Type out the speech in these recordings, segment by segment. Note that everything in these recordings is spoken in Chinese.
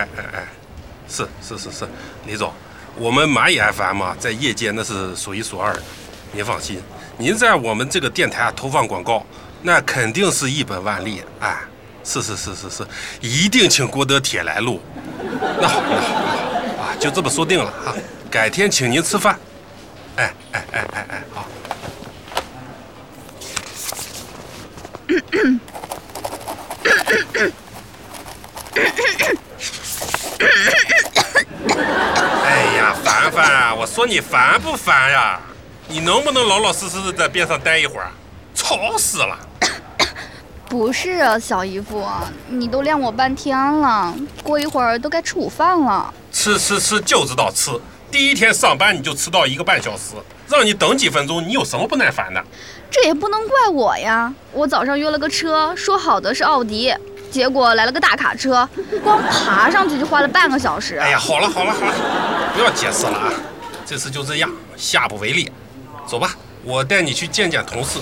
哎哎哎，是是是是，李总，我们蚂蚁 FM 啊，在业界那是数一数二的，您放心，您在我们这个电台啊投放广告，那肯定是一本万利。哎，是是是是是，一定请郭德铁来录。那好，那好，那好啊，就这么说定了啊，改天请您吃饭。哎哎哎哎哎，好。哎呀，凡凡，我说你烦不烦呀？你能不能老老实实的在边上待一会儿？吵死了！不是啊，小姨夫，你都晾我半天了，过一会儿都该吃午饭了。吃吃吃就知道吃，第一天上班你就迟到一个半小时，让你等几分钟，你有什么不耐烦的？这也不能怪我呀，我早上约了个车，说好的是奥迪，结果来了个大卡车，光爬上去就花了半个小时。哎呀，好了好了好了，不要解释了啊，这次就这样，下不为例。走吧，我带你去见见同事。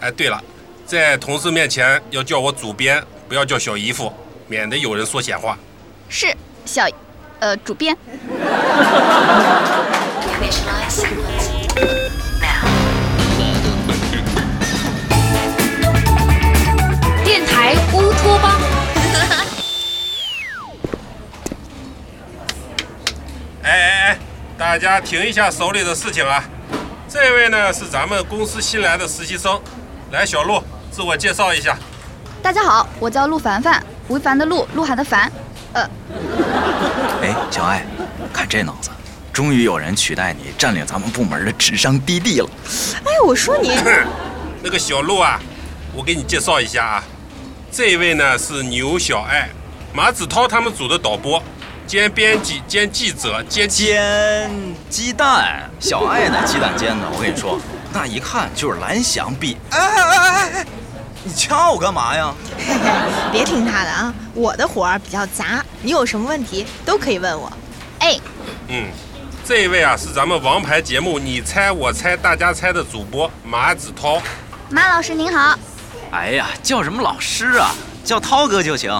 哎，对了，在同事面前要叫我主编，不要叫小姨夫，免得有人说闲话。是小，呃，主编。大家停一下手里的事情啊！这位呢是咱们公司新来的实习生，来，小陆，自我介绍一下。大家好，我叫陆凡凡，吴凡的陆，鹿晗的凡。呃，哎，小艾，看这脑子，终于有人取代你占领咱们部门的智商低地了。哎，我说你，那个小陆啊，我给你介绍一下啊，这位呢是牛小艾，马子涛他们组的导播，兼编辑兼记者兼煎鸡蛋，小爱的鸡蛋煎的，我跟你说，那一看就是蓝翔毕。哎哎哎哎哎，你掐我干嘛呀？别听他的啊，我的活儿比较杂，你有什么问题都可以问我。哎，嗯，这位啊是咱们王牌节目你猜我猜大家猜的主播马子涛。马老师您好。哎呀，叫什么老师啊？叫涛哥就行。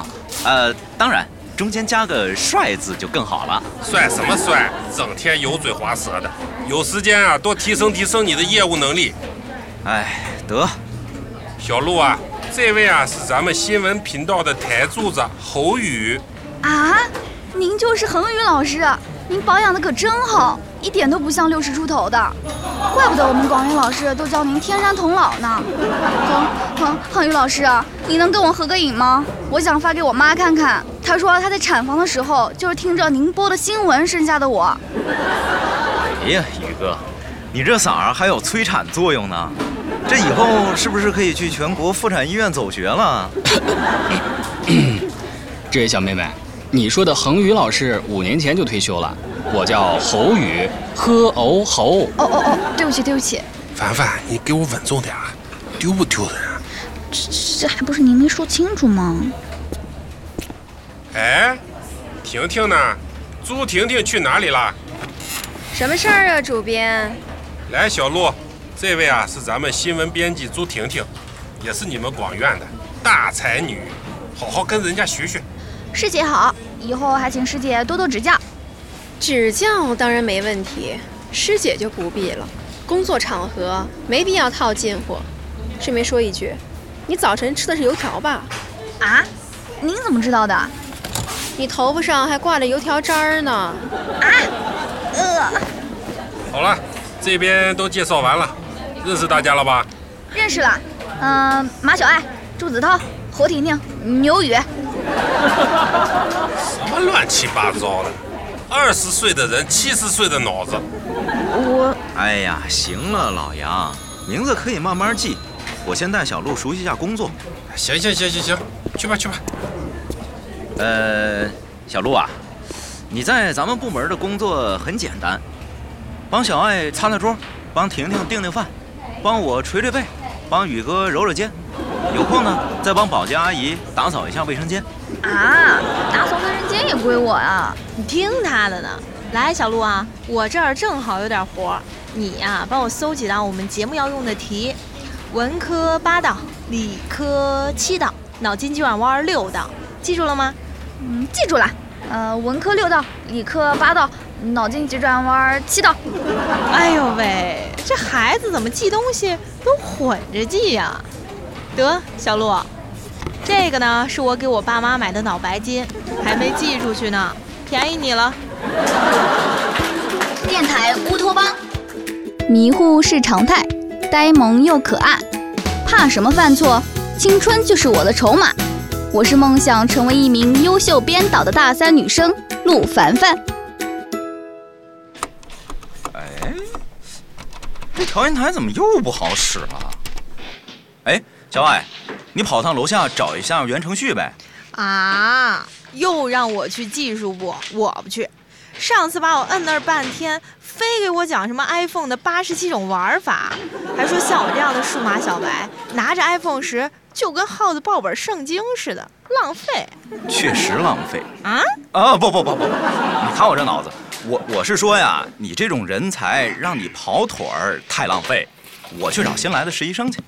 呃，当然中间加个帅字就更好了。帅什么帅？整天油嘴滑舌的，有时间啊多提升提升你的业务能力。哎，得，小陆啊，这位啊是咱们新闻频道的台柱子侯宇。啊，您就是恒宇老师，您保养的可真好，一点都不像六十出头的，怪不得我们广宇老师都叫您天山童姥呢。恒恒恒宇老师，你能跟我合个影吗？我想发给我妈看看，她说他在产房的时候就是听着您播的新闻生下的我。哎呀，宇哥，你这嗓儿还有催产作用呢。这以后是不是可以去全国妇产医院走学了？这位小妹妹，你说的恒宇老师五年前就退休了，我叫侯宇，喝哦侯。哦哦哦，对不起对不起，凡凡，你给我稳重点啊，丢不丢人啊？这这还不是您没说清楚吗？哎，婷婷呢？朱婷婷去哪里了？什么事儿啊，主编？来，小陆，这位啊是咱们新闻编辑朱婷婷，也是你们广院的大才女，好好跟人家学学。师姐好，以后还请师姐多多指教。指教当然没问题，师姐就不必了。工作场合没必要套近乎。顺便说一句，你早晨吃的是油条吧？啊，您怎么知道的？你头发上还挂着油条渣儿呢。啊呃，好了，这边都介绍完了，认识大家了吧？认识了。嗯、马小爱、朱子涛、侯婷婷、牛宇。什么乱七八糟的？二十岁的人，七十岁的脑子。我哎呀，行了，老杨，名字可以慢慢记。我先带小鹿熟悉一下工作。行行行行行，去吧去吧。呃，小鹿啊，你在咱们部门的工作很简单，帮小爱擦擦桌，帮婷婷订订饭，帮我捶捶背，帮宇哥揉揉肩，有空呢再帮保洁阿姨打扫一下卫生间。啊，打扫卫生间也归我啊。你听他的呢。来，小鹿啊，我这儿正好有点活，你呀、帮我搜几道我们节目要用的题，文科八道，理科七道，脑筋急转弯六道，记住了吗？嗯，记住了。呃，文科六道，理科八道，脑筋急转弯七道。哎呦喂，这孩子怎么记东西都混着记呀、得，小鹿，这个呢是我给我爸妈买的脑白金，还没寄出去呢，便宜你了。电台乌托邦，迷糊是常态，呆萌又可爱，怕什么犯错？青春就是我的筹码。我是梦想成为一名优秀编导的大三女生陆凡凡。哎，这调音台怎么又不好使了？哎，小艾，你跑趟楼下找一下袁程旭呗。啊，又让我去技术部，我不去。上次把我摁那儿半天，非给我讲什么 iPhone 的八十七种玩法，还说像我这样的数码小白拿着 iPhone 时就跟耗子抱本圣经似的，浪费确实浪费啊！啊！不不不不不，你看我这脑子，我我是说呀，你这种人才让你跑腿儿太浪费，我去找新来的实习生去。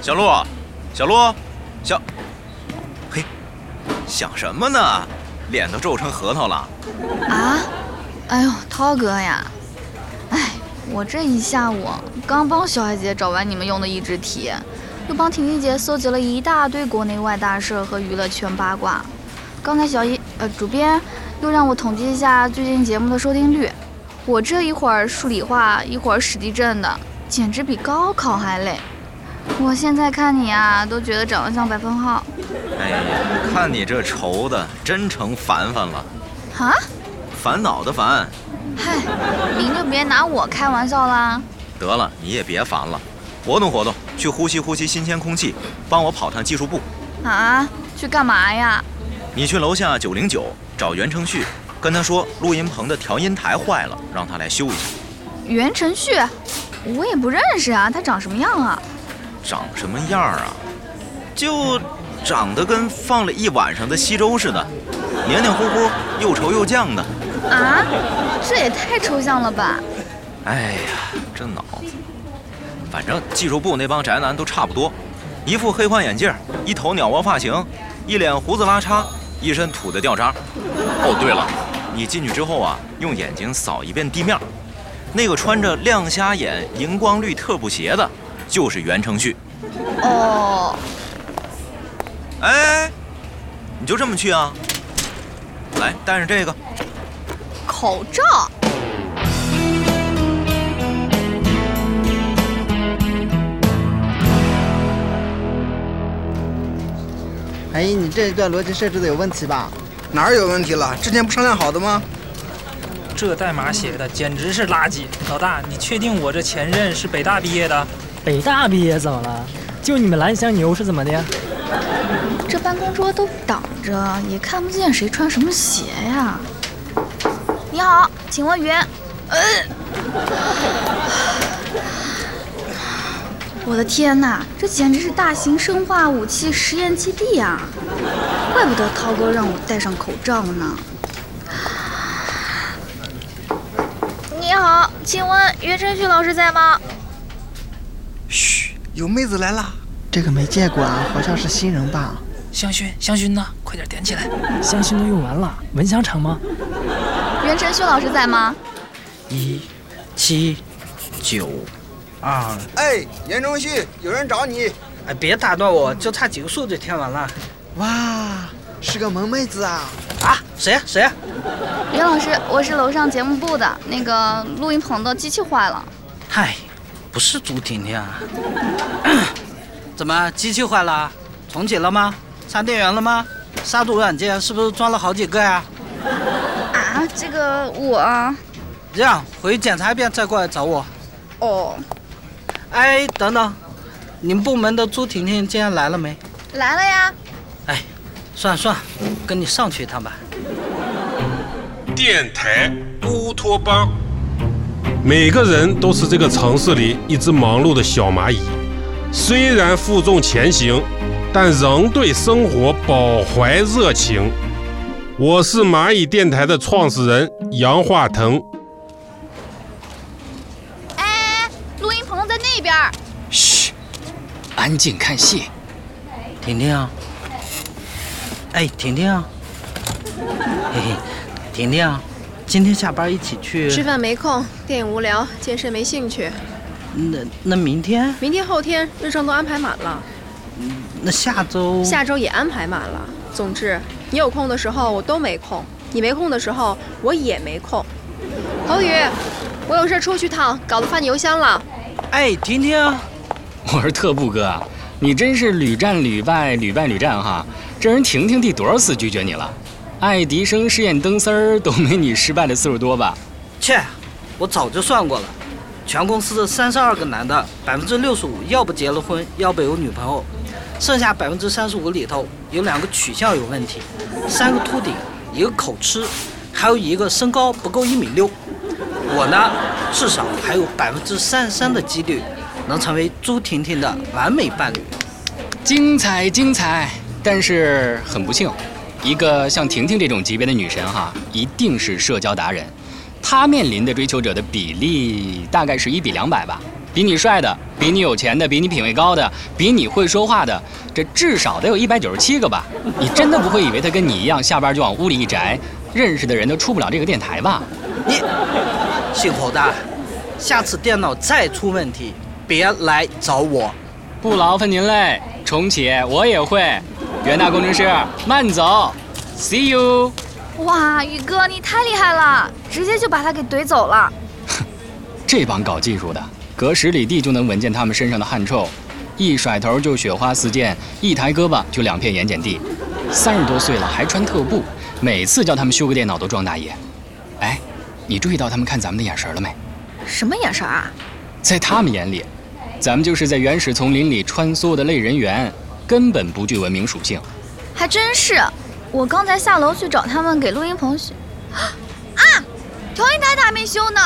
小鹿，小鹿，小，嘿，想什么呢？脸都皱成核桃了。啊，哎呦，涛哥呀，哎，我这一下午刚帮小海姐找完你们用的益智题，又帮婷婷姐搜集了一大堆国内外大事和娱乐圈八卦。刚才小一呃主编又让我统计一下最近节目的收听率，我这一会儿数理化，一会儿史地震的，简直比高考还累。我现在看你啊，都觉得长得像百分号。哎呀，看你这愁的，真成凡凡了，啊？烦恼的烦。嗨，您就别拿我开玩笑啦。得了，你也别烦了，活动活动，去呼吸呼吸新鲜空气，帮我跑趟技术部。啊？去干嘛呀？你去楼下九零九找袁承旭，跟他说录音棚的调音台坏了，让他来修一下。袁承旭，我也不认识啊，他长什么样啊？长什么样啊？就长得跟放了一晚上的稀粥似的，黏黏糊糊，又稠又酱的。啊？这也太抽象了吧？哎呀，这脑子！反正技术部那帮宅男都差不多，一副黑框眼镜，一头鸟窝发型，一脸胡子拉碴，一身土的掉渣。哦，对了，你进去之后啊，用眼睛扫一遍地面，那个穿着亮瞎眼荧光绿特步鞋的，就是袁承旭。哦，哎，你就这么去啊？来，带上这个。口罩。哎，你这一段逻辑设置的有问题吧？哪儿有问题了？之前不商量好的吗？这代码写的简直是垃圾！老大，你确定我这前任是北大毕业的？北大毕业怎么了？就你们蓝翔牛是怎么的？这办公桌都挡着，也看不见谁穿什么鞋呀。你好，请问袁……呃，我的天哪，这简直是大型生化武器实验基地啊！怪不得涛哥让我戴上口罩呢。你好，请问袁晨旭老师在吗？嘘，有妹子来啦！这个没见过啊，好像是新人吧？香薰，香薰呢？快点点起来！香薰都用完了，蚊香厂吗？袁晨旭老师在吗？一、七、九、二。哎，袁晨旭，有人找你。哎，别打断我，就差几个数就填完了。哇，是个萌妹子啊！啊，谁呀、谁呀、袁老师，我是楼上节目部的，那个录音棚的机器坏了。嗨，不是朱婷婷啊。怎么机器坏了？重启了吗？插电源了吗？杀毒软件是不是装了好几个呀、啊，这个我……这样回去检查一遍再过来找我。哦，哎，等等，你们部门的朱婷婷今天来了没？来了呀。哎，算了算了，跟你上去一趟吧。电台乌托邦。每个人都是这个城市里一只忙碌的小蚂蚁，虽然负重前行，但仍对生活饱怀热情。我是蚂蚁电台的创始人杨化腾。哎，录音棚在那边。嘘，安静看戏。婷婷啊，哎，婷婷啊，嘿嘿，婷婷啊，今天下班一起去吃饭没空，电影无聊，健身没兴趣。那那明天？明天后天日程都安排满了。那下周？下周也安排满了。总之，你有空的时候我都没空，你没空的时候我也没空。侯宇，我有事出去趟，稿子发你邮箱了。哎，婷婷，我是特步哥，你真是屡战屡败，屡败屡战哈。这人婷婷第多少次拒绝你了？爱迪生试验灯丝儿都没你失败的次数多吧？切，我早就算过了，全公司的三十二个男的，百分之六十五要不结了婚，要不有女朋友，剩下百分之三十五里头有两个取向有问题，三个秃顶，一个口吃，还有一个身高不够一米六。我呢，至少还有百分之三十三的几率能成为朱婷婷的完美伴侣。精彩精彩！但是很不幸，一个像婷婷这种级别的女神哈，一定是社交达人。她面临的追求者的比例大概是一比两百吧。比你帅的，比你有钱的，比你品味高的，比你会说话的，这至少得有一百九十七个吧。你真的不会以为他跟你一样，下班就往屋里一宅，认识的人都出不了这个电台吧？你，姓侯的，下次电脑再出问题，别来找我。不劳烦您嘞，重启我也会。袁大工程师，慢走，See you。哇，宇哥你太厉害了，直接就把他给怼走了。这帮搞技术的，隔十里地就能闻见他们身上的汗臭，一甩头就雪花四溅，一抬胳膊就两片盐碱地。三十多岁了还穿特步，每次叫他们修个电脑都装大爷。哎，你注意到他们看咱们的眼神了没？什么眼神啊？在他们眼里，咱们就是在原始丛林里穿梭的类人猿。根本不具文明属性，还真是。我刚才下楼去找他们给录音棚修，啊，调音台还没修呢。